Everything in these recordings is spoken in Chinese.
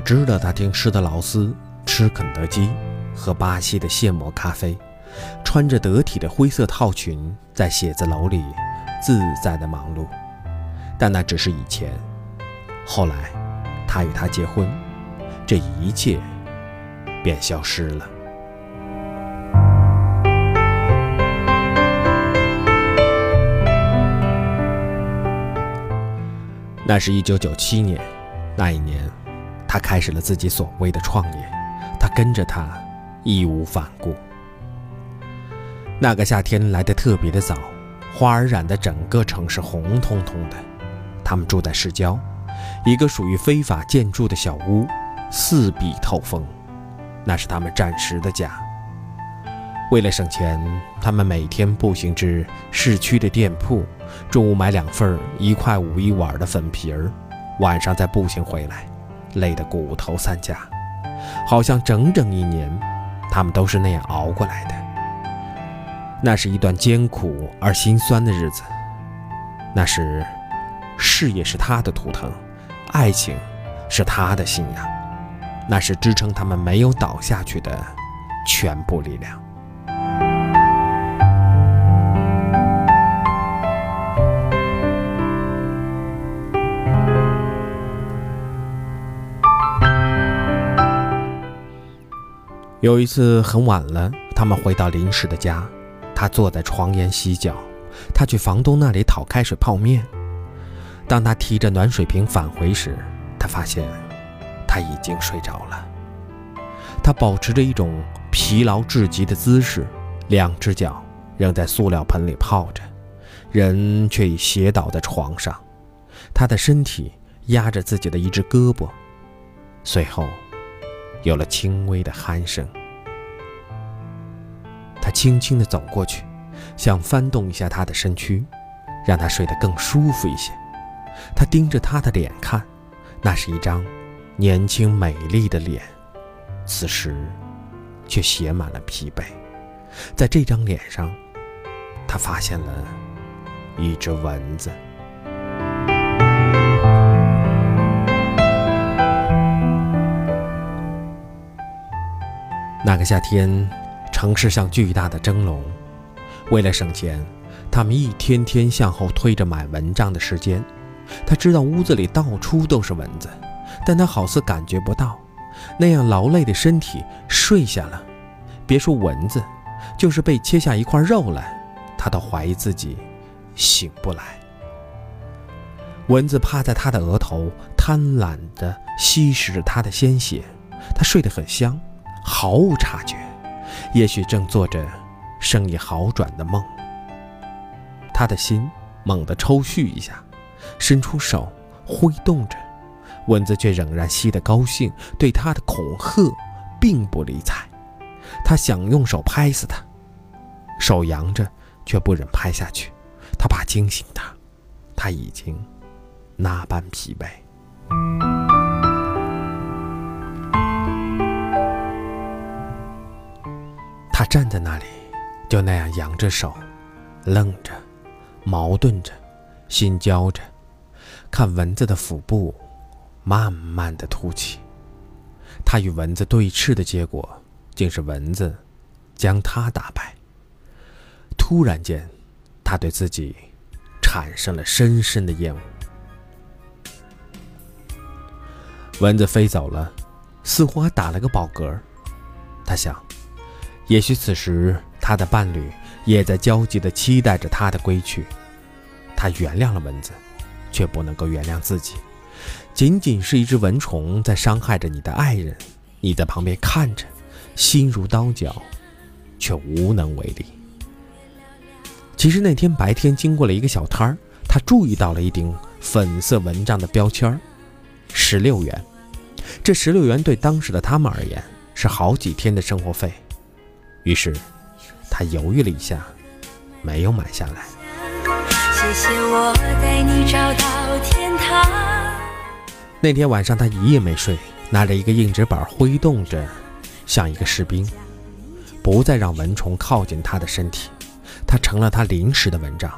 知道他听施特劳斯，吃肯德基，喝巴西的现磨咖啡，穿着得体的灰色套裙，在写字楼里自在的忙碌。但那只是以前。后来，他与她结婚，这一切便消失了。那是一九九七年，那一年，他开始了自己所谓的创业。他跟着他，义无反顾。那个夏天来得特别的早，花儿染得整个城市红彤彤的。他们住在市郊，一个属于非法建筑的小屋，四壁透风，那是他们暂时的家。为了省钱，他们每天步行至市区的店铺。中午买两份一块五一碗的粉皮儿，晚上再步行回来，累得骨头散架，好像整整一年，他们都是那样熬过来的。那是一段艰苦而心酸的日子。那时，事业是他的图腾，爱情是他的信仰，那是支撑他们没有倒下去的全部力量。有一次很晚了，他们回到临时的家，他坐在床沿洗脚，他去房东那里讨开水泡面。当他提着暖水瓶返回时，他发现他已经睡着了。他保持着一种疲劳至极的姿势，两只脚仍在塑料盆里泡着，人却已斜倒在床上，他的身体压着自己的一只胳膊，随后。有了轻微的鼾声，轻轻地走过去，想翻动一下他的身躯，让他睡得更舒服一些。他盯着他的脸看，那是一张年轻美丽的脸，此时却写满了疲惫。在这张脸上，他发现了一只蚊子。那个夏天，城市像巨大的蒸笼。为了省钱，他们一天天向后推着买蚊帐的时间。他知道屋子里到处都是蚊子，但他好似感觉不到。那样劳累的身体睡下了，别说蚊子，就是被切下一块肉来，他都怀疑自己醒不来。蚊子趴在他的额头，贪婪地吸食着他的鲜血。他睡得很香。毫无察觉，也许正做着生意好转的梦。他的心猛地抽搐一下，伸出手挥动着，蚊子却仍然吸得高兴，对他的恐吓并不理睬。他想用手拍死他，手扬着却不忍拍下去，他怕惊醒他，他已经那般疲惫。他站在那里，就那样扬着手，愣着，矛盾着，心焦着，看蚊子的腹部慢慢的凸起。他与蚊子对峙的结果，竟是蚊子将他打败。突然间，他对自己产生了深深的厌恶。蚊子飞走了，似乎还打了个饱嗝。他想。也许此时，他的伴侣也在焦急地期待着他的归去。他原谅了蚊子，却不能够原谅自己。仅仅是一只蚊虫在伤害着你的爱人，你在旁边看着，心如刀绞，却无能为力。其实那天白天经过了一个小摊儿，他注意到了一顶粉色蚊帐的标签儿，十六元。这十六元对当时的他们而言是好几天的生活费。于是，他犹豫了一下，没有买下来。那天晚上，他一夜没睡，拿着一个硬纸板挥动着，像一个士兵，不再让蚊虫靠近他的身体。他成了他临时的蚊帐。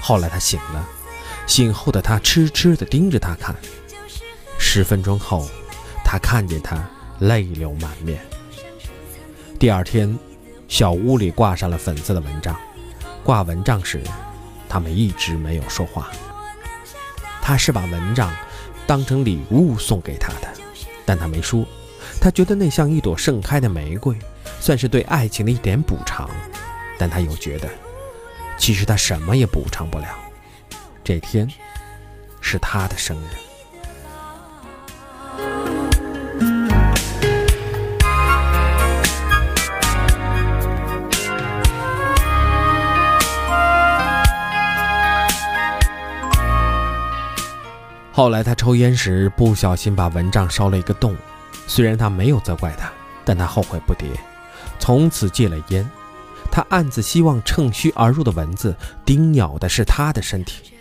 后来他醒了，醒后的他痴痴地盯着他看。十分钟后，他看见他泪流满面。第二天，小屋里挂上了粉色的蚊帐。挂蚊帐时，他们一直没有说话。他是把蚊帐当成礼物送给他的，但他没说。他觉得那像一朵盛开的玫瑰，算是对爱情的一点补偿。但他又觉得，其实他什么也补偿不了。这天，是他的生日。后来他抽烟时不小心把蚊帐烧了一个洞，虽然他没有责怪他，但他后悔不迭，从此戒了烟。他暗自希望趁虚而入的蚊子叮咬的是他的身体。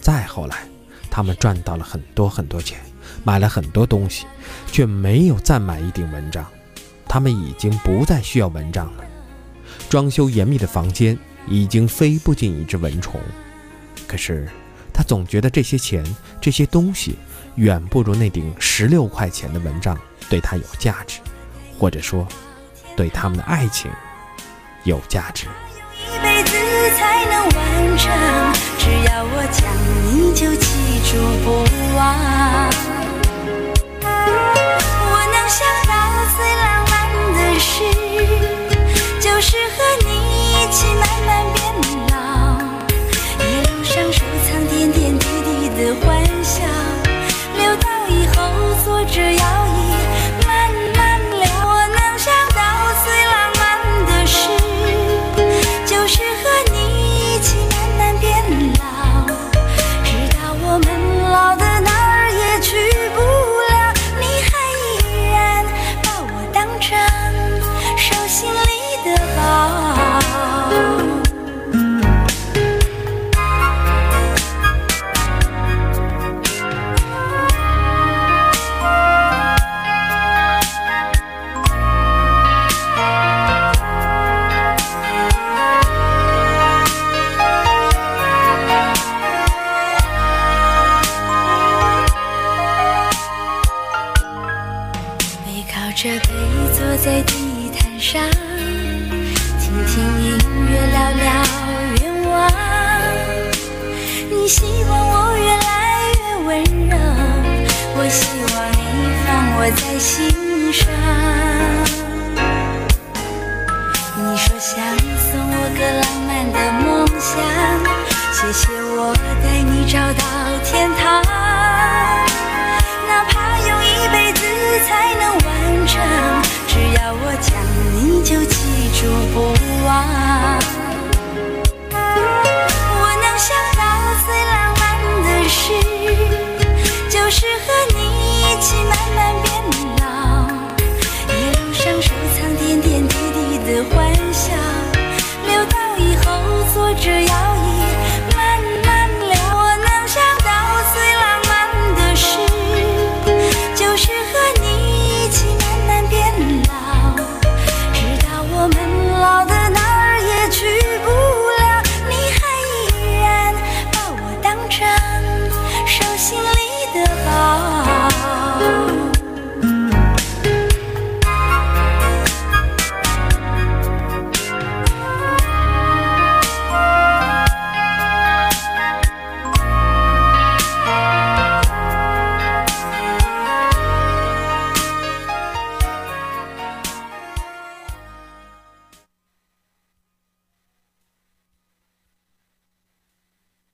再后来，他们赚到了很多很多钱，买了很多东西，却没有再买一顶蚊帐。他们已经不再需要蚊帐了。装修严密的房间已经飞不进一只蚊虫。可是。他总觉得这些钱、这些东西，远不如那顶十六块钱的蚊帐对他有价值，或者说，对他们的爱情有价值。只要我讲，你就记住不忘。你希望我越来越温柔，我希望你放我在心上。你说想送我个浪漫的梦想，谢谢我带你找到天堂。